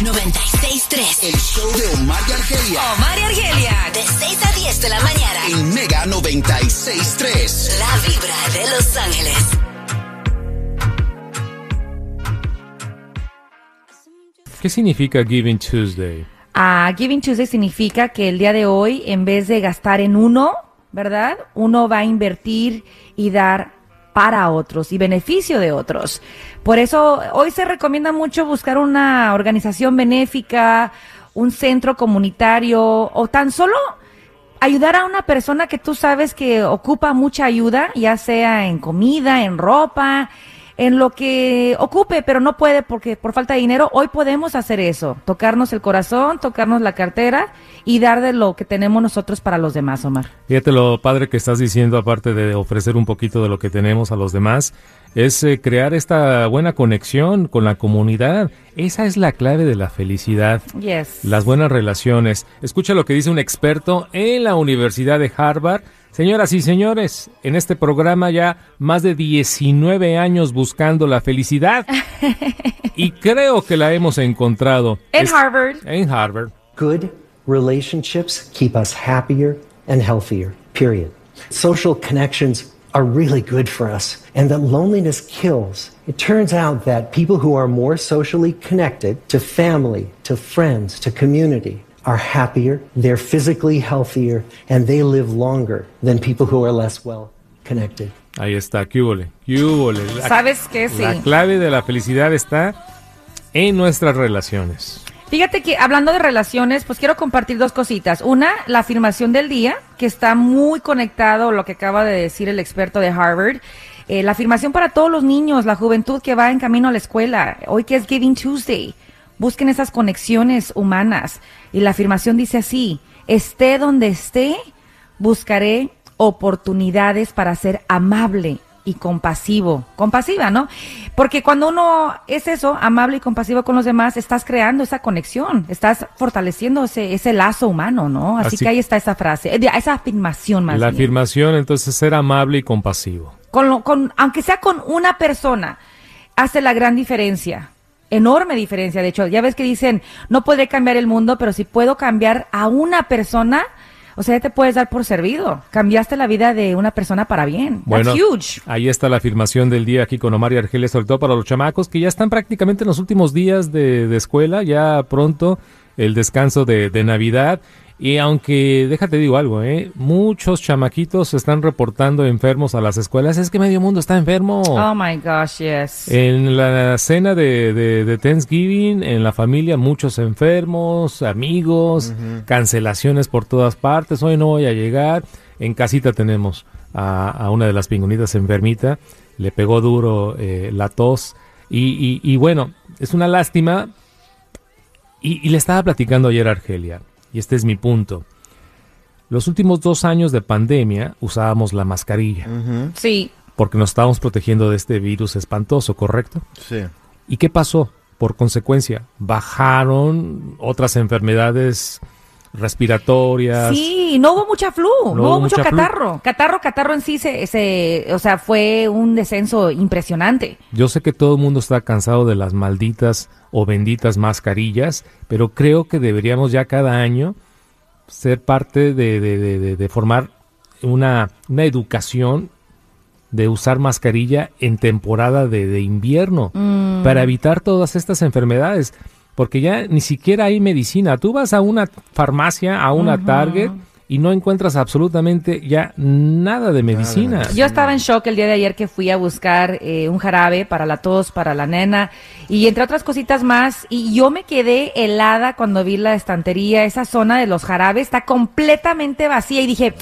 Mega 96.3. El show de Omar y Argelia Omar y Argelia. De 6 a 10 de la mañana. en Mega 96.3. La vibra de Los Ángeles. ¿Qué significa Giving Tuesday? Ah, Giving Tuesday significa que el día de hoy, en vez de gastar en uno, ¿verdad? Uno va a invertir y dar para otros y beneficio de otros. Por eso hoy se recomienda mucho buscar una organización benéfica, un centro comunitario o tan solo ayudar a una persona que tú sabes que ocupa mucha ayuda, ya sea en comida, en ropa, en lo que ocupe, pero no puede porque por falta de dinero, hoy podemos hacer eso, tocarnos el corazón, tocarnos la cartera y dar de lo que tenemos nosotros para los demás, Omar. Fíjate lo padre que estás diciendo, aparte de ofrecer un poquito de lo que tenemos a los demás, es eh, crear esta buena conexión con la comunidad. Esa es la clave de la felicidad. Yes. Las buenas relaciones. Escucha lo que dice un experto en la Universidad de Harvard. Señoras y señores, en este programa ya más de 19 años buscando la felicidad y creo que la hemos encontrado. En Es- Harvard. En Harvard. Good relationships keep us happier and healthier, period. Social connections are really good for us, and that loneliness kills. It turns out that people who are more socially connected to family, to friends, to community, are happier, they're physically healthier, and they live longer than people who are less well connected. Ahí está, ¿qué húbole? ¿Qué húbole? La- ¿Sabes qué? Sí. La clave de la felicidad está en nuestras relaciones. Fíjate que hablando de relaciones, pues quiero compartir dos cositas. Una, la afirmación del día, que está muy conectado a lo que acaba de decir el experto de Harvard. Eh, la afirmación para todos los niños, la juventud que va en camino a la escuela, hoy que es Giving Tuesday. Busquen esas conexiones humanas. Y la afirmación dice así, esté donde esté, buscaré oportunidades para ser amable y compasivo. Compasiva, ¿no? Porque cuando uno es eso, amable y compasivo con los demás, estás creando esa conexión, estás fortaleciendo ese, ese lazo humano, ¿no? Así, Así- que ahí está esa frase, eh, esa afirmación más la bien. afirmación, entonces, ser amable y compasivo. Con lo- con, aunque sea con una persona, hace la gran diferencia. Enorme diferencia, de hecho. Ya ves que dicen, no podré cambiar el mundo, pero si puedo cambiar a una persona, o sea, ya te puedes dar por servido. Cambiaste la vida de una persona para bien. Bueno, That's huge. ahí está la afirmación del día aquí con Omar y Argelia, sobre todo para los chamacos que ya están prácticamente en los últimos días de, de escuela, ya pronto el descanso de, de Navidad. Y aunque, déjate digo algo, ¿eh? muchos chamaquitos se están reportando enfermos a las escuelas. Es que medio mundo está enfermo. Oh my gosh, yes. En la cena de, de- de Thanksgiving, en la familia, muchos enfermos, amigos, cancelaciones por todas partes. Hoy no voy a llegar. En casita tenemos a, a una de las pingüinitas enfermita. Le pegó duro eh, la tos. Y, y- y bueno, es una lástima. Y, y le estaba platicando ayer a Argelia. Y este es mi punto. Los últimos dos años de pandemia usábamos la mascarilla Sí. porque nos estábamos protegiendo de este virus espantoso, ¿correcto? Sí. ¿Y qué pasó? Por consecuencia, bajaron otras enfermedades respiratorias. Sí, no hubo mucha flu, no, No hubo mucho flu. catarro. Catarro, catarro en sí, se, se- o sea, fue un descenso impresionante. Yo sé que todo el mundo está cansado de las malditas o benditas mascarillas, pero creo que deberíamos ya cada año ser parte de, de- de- de- formar una, una educación de usar mascarilla en temporada de, de invierno para evitar todas estas enfermedades. Porque ya ni siquiera hay medicina. Tú vas a una farmacia, a una Target y no encuentras absolutamente ya nada de medicina. Yo estaba en shock el día de ayer que fui a buscar eh, un jarabe para la tos, para la nena y entre otras cositas más. Y yo me quedé helada cuando vi la estantería. Esa zona de los jarabes está completamente vacía y dije,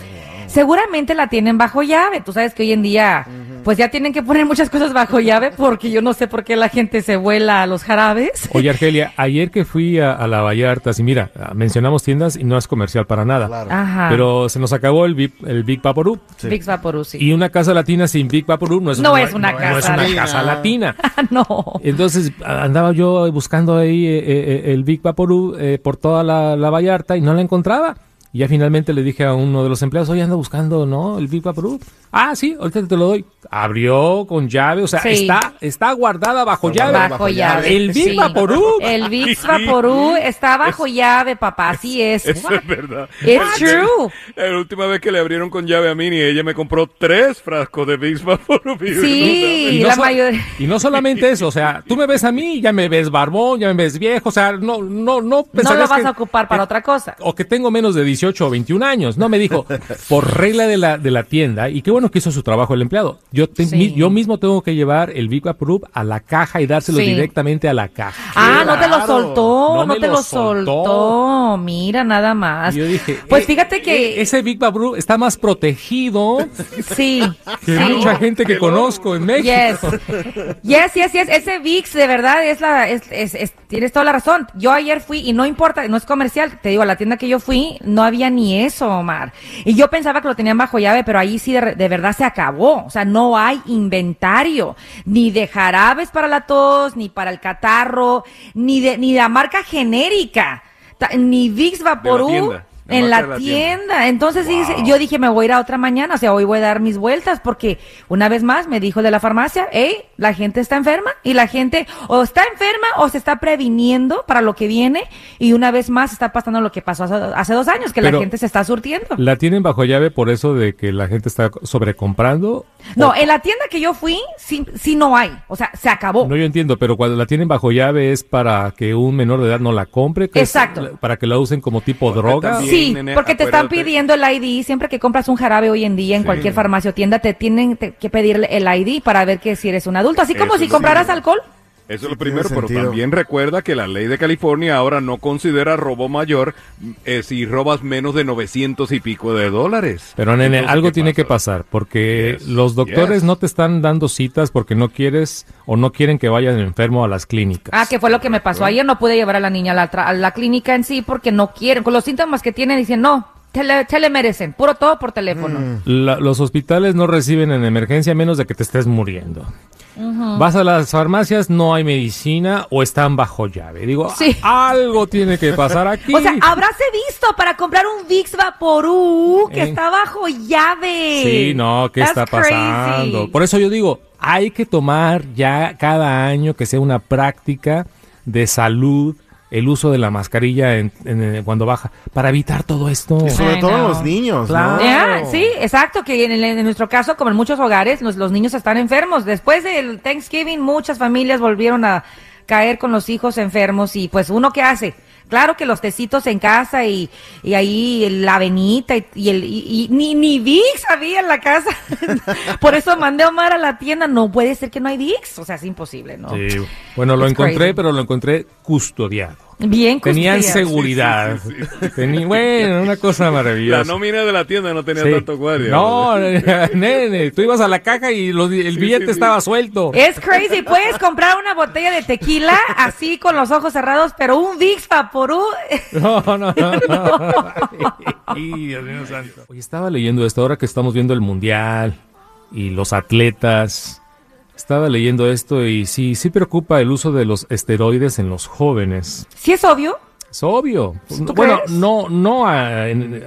Seguramente la tienen bajo llave. Tú sabes que hoy en día, pues ya tienen que poner muchas cosas bajo llave porque yo no sé por qué la gente se vuela a los jarabes. Oye, Argelia, ayer que fui a, a la Vallarta, sí, mira, mencionamos tiendas y no es comercial para nada. Ajá. Pero se nos acabó el Big, el Big Vaporub. Big Vaporub, sí. Y una casa latina sin Big Vaporub no es, No es una no casa es una latina. casa latina. no. Entonces andaba yo buscando ahí eh, eh, el Big Vaporub eh, por toda la, la Vallarta y no la encontraba. Y ya finalmente le dije a uno de los empleados, oye, ando buscando, ¿no? El Big Vaporub. Ah, sí, ahorita te lo doy. Abrió con llave, o sea, Sí. está, está guardada bajo llave. Bajo llave. El Big sí. Vaporub. El Big Vaporub está bajo llave, papá. Así es. Eso es verdad. It's true. La última vez que le abrieron con llave a Mini, ella me compró tres frascos de Big Vaporub. y Sí, Y no la so- mayoría. Y no solamente eso, o sea, tú me ves a mí, ya me ves barbón, ya me ves viejo, o sea, no, no, no No lo vas que- a ocupar para otra cosa. o que tengo menos de 18 o 21 años. No, me dijo, por regla de la, de la tienda, y qué bueno que hizo su trabajo el empleado. Yo, te- Sí. mi- yo mismo tengo que llevar el Big Proof a la caja y dárselo Sí. directamente a la caja. Ah, no te lo soltó, No te lo lo soltó. soltó. Mira, nada más. Y yo dije, pues eh, fíjate eh, que ese Big Proof está más protegido sí, que sí. mucha gente que conozco en México. Yes. Yes, yes, yes. Ese VIX de verdad es la, es, es- es- tienes toda la razón. Yo ayer fui y no importa, no es comercial. Te digo, a la tienda que yo fui no había ni eso, Omar. Y yo pensaba que lo tenían bajo llave, pero ahí sí de, de verdad se acabó. O sea, no hay inventario ni de jarabes para la tos, ni para el catarro, ni de, ni de la marca genérica, ni VIX Vaporub. En la, tienda. tienda. Entonces sí, Wow. yo dije, me voy a ir a otra mañana, o sea, hoy voy a dar mis vueltas, porque una vez más me dijo de la farmacia, hey, la gente está enferma, y la gente o está enferma o se está previniendo para lo que viene, y una vez más está pasando lo que pasó hace, hace dos años, que Pero- la gente se está surtiendo. ¿La tienen bajo llave por eso de que la gente está sobrecomprando? No, O- en la tienda que yo fui, sí, sí no hay, o sea, se acabó. No, yo entiendo, pero cuando la tienen bajo llave es para que un menor de edad no la compre. que Exacto. para que la usen como tipo droga. también- Sí, nene, porque te están pidiendo el ID. Siempre que compras un jarabe hoy en día en cualquier farmacia o tienda, te tienen que pedir el ID para ver que si eres un adulto. Así como Eso si sí. compraras alcohol. Eso es lo primero, pero también recuerda que la ley de California ahora no considera robo mayor eh, si robas menos de 900 y pico de dólares. Pero nene, Entonces, algo ¿qué tiene que pasa? pasar, porque Yes, los doctores yes. no te están dando citas porque no quieres o no quieren que vayan enfermo a las clínicas. Ah, que fue lo que me pasó. Ayer no pude llevar a la niña a la, a la clínica en sí porque no quieren. Con los síntomas que tienen, dicen no, tele, telemedicine, puro todo por teléfono. La- los hospitales no reciben en emergencia a menos de que te estés muriendo. Vas a las farmacias, no hay medicina o están bajo llave. Digo, Sí. "Ah, algo tiene que pasar aquí. O sea, habráse visto para comprar un Vicks Vaporú que Eh. está bajo llave. Sí, no, ¿qué That's está crazy. pasando? Por eso yo digo, hay que tomar ya cada año que sea una práctica de salud el uso de la mascarilla en- en- cuando baja para evitar todo esto. Y sobre todo know. los niños, Claro. ¿no? Ya, sí, exacto, que en, el- en nuestro caso, como en muchos hogares, los, los niños están enfermos. Después del Thanksgiving, muchas familias volvieron a caer con los hijos enfermos y pues uno qué hace? Claro que los tecitos en casa y, y ahí la avenita y, y el y, ni, ni VIX había en la casa. Por eso mandé a Omar a la tienda. No puede ser que no hay VIX. O sea, es imposible, ¿no? Sí. Bueno, lo It's encontré, crazy. pero lo encontré custodiado. Bien Tenían seguridad. Sí, sí, sí, Tení- bueno, una cosa La maravillosa. nómina de la tienda no tenía Sí. tanto guardia. No, nene, tú ibas a la caja y los- el Sí, billete sí, sí. estaba suelto. Es crazy. Puedes comprar una botella de tequila así con los ojos cerrados, pero un Vicks Vaporú. No, no, no. no. Ay, Dios mío santo. Oye, estaba leyendo esto ahora que estamos viendo el mundial y los atletas. Estaba leyendo esto y sí, sí preocupa el uso de los esteroides en los jóvenes. Sí es obvio. Es obvio. ¿Tú bueno, crees? no, no ah, en,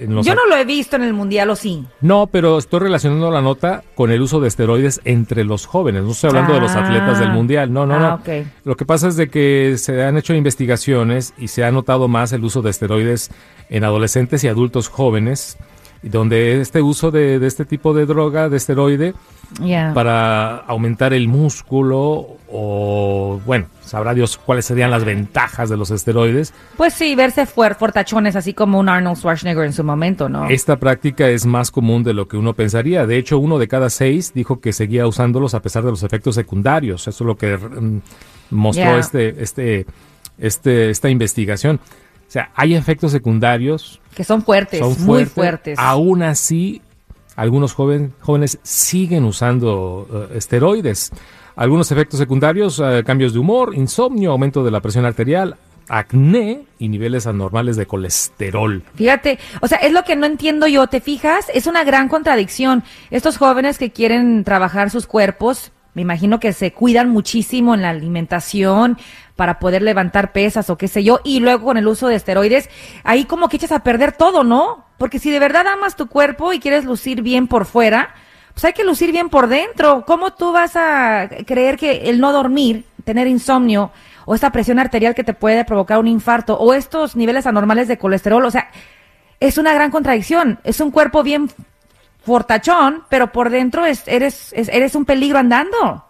en los Yo no lo he visto en el mundial, ¿o sí? No, pero estoy relacionando la nota con el uso de esteroides entre los jóvenes. No estoy hablando de los Ah. atletas del mundial. No, no, Ah, no. ok. Lo que pasa es de que se han hecho investigaciones y se ha notado más el uso de esteroides en adolescentes y adultos jóvenes, donde este uso de, de este tipo de droga, de esteroide, para aumentar el músculo o, bueno, sabrá Dios cuáles serían las ventajas de los esteroides. Pues sí, verse fuer fortachones, así como un Arnold Schwarzenegger en su momento, ¿no? Esta práctica es más común de lo que uno pensaría. De hecho, uno de cada seis dijo que seguía usándolos a pesar de los efectos secundarios. Eso es lo que mm, mostró este, este, este, esta investigación. Sea, hay efectos secundarios. Que son fuertes, son muy fuertes. Aún así, algunos joven, jóvenes siguen usando eh, esteroides. Algunos efectos secundarios, eh, cambios de humor, insomnio, aumento de la presión arterial, acné y niveles anormales de colesterol. Fíjate, o sea, es lo que no entiendo yo, ¿te fijas? Es una gran contradicción. Estos jóvenes que quieren trabajar sus cuerpos, me imagino que se cuidan muchísimo en la alimentación para poder levantar pesas o qué sé yo, y luego con el uso de esteroides, ahí como que echas a perder todo, ¿no? Porque si de verdad amas tu cuerpo y quieres lucir bien por fuera, pues hay que lucir bien por dentro. ¿Cómo tú vas a creer que el no dormir, tener insomnio, o esta presión arterial que te puede provocar un infarto, o estos niveles anormales de colesterol, o sea, es una gran contradicción. Es un cuerpo bien fortachón, pero por dentro es, eres, es- eres un peligro andando.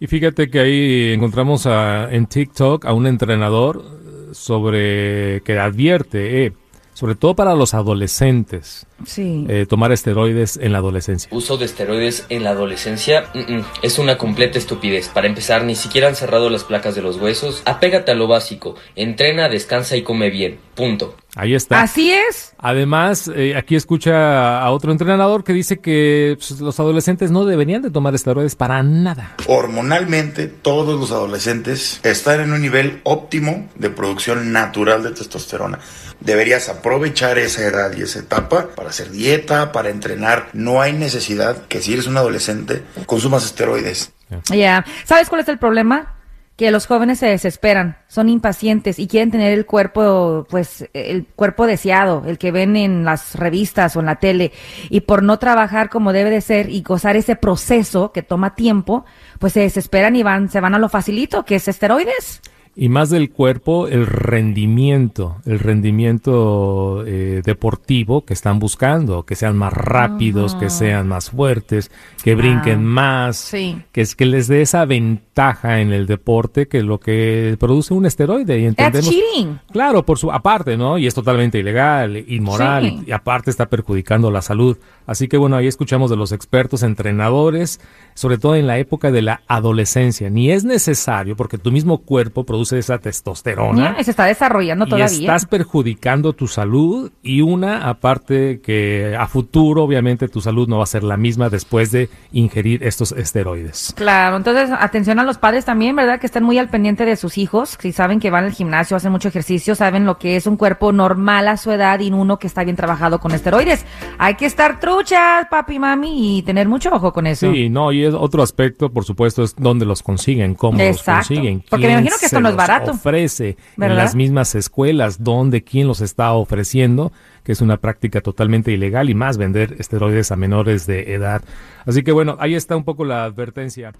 Y fíjate que ahí encontramos a- en TikTok a un entrenador eh, sobre que advierte, eh, sobre todo para los adolescentes, Sí. eh, tomar esteroides en la adolescencia. Uso de esteroides en la adolescencia mm, mm, es una completa estupidez. Para empezar, ni siquiera han cerrado las placas de los huesos. Apégate a lo básico. Entrena, descansa y come bien. Punto. Ahí está. Así es. Además, eh, aquí escucha a otro entrenador que dice que pues, los adolescentes no deberían de tomar esteroides para nada. Hormonalmente, todos los adolescentes están en un nivel óptimo de producción natural de testosterona. Deberías aprovechar esa edad y esa etapa para hacer dieta, para entrenar. No hay necesidad que si eres un adolescente consumas esteroides. Ya. ¿Sabes cuál es el problema? Que los jóvenes se desesperan, son impacientes y quieren tener el cuerpo, pues, el cuerpo deseado, el que ven en las revistas o en la tele. Y por no trabajar como debe de ser y gozar ese proceso que toma tiempo, pues se desesperan y van, se van a lo facilito, que es esteroides. Y más del cuerpo, el rendimiento, el rendimiento eh, deportivo que están buscando, que sean más rápidos, que sean más fuertes, que brinquen más, sí. que es que les dé esa ventaja en el deporte que lo que produce un esteroide. Y That's entendemos, cheating. Claro, por su aparte, ¿no? Y es totalmente ilegal, inmoral, Sí. y aparte está perjudicando la salud. Así que bueno, ahí escuchamos de los expertos, entrenadores, sobre todo en la época de la adolescencia. Ni es necesario, porque tu mismo cuerpo produce esa testosterona. Ya, se está desarrollando Y todavía. estás perjudicando tu salud y una aparte que a futuro obviamente tu salud no va a ser la misma después de ingerir estos esteroides. Claro, entonces atención a los padres también, ¿verdad? Que estén muy al pendiente de sus hijos, si saben que van al gimnasio, hacen mucho ejercicio, saben lo que es un cuerpo normal a su edad y uno que está bien trabajado con esteroides. Hay que estar truchas, papi, mami, y tener mucho ojo con eso. Sí, no, y es otro aspecto, por supuesto, es dónde los consiguen, cómo Exacto. los consiguen. Porque me imagino que esto no los barato. ofrece ¿Verdad? en las mismas escuelas, dónde, quién los está ofreciendo, que es una práctica totalmente ilegal y más vender esteroides a menores de edad. Así que bueno, ahí está un poco la advertencia.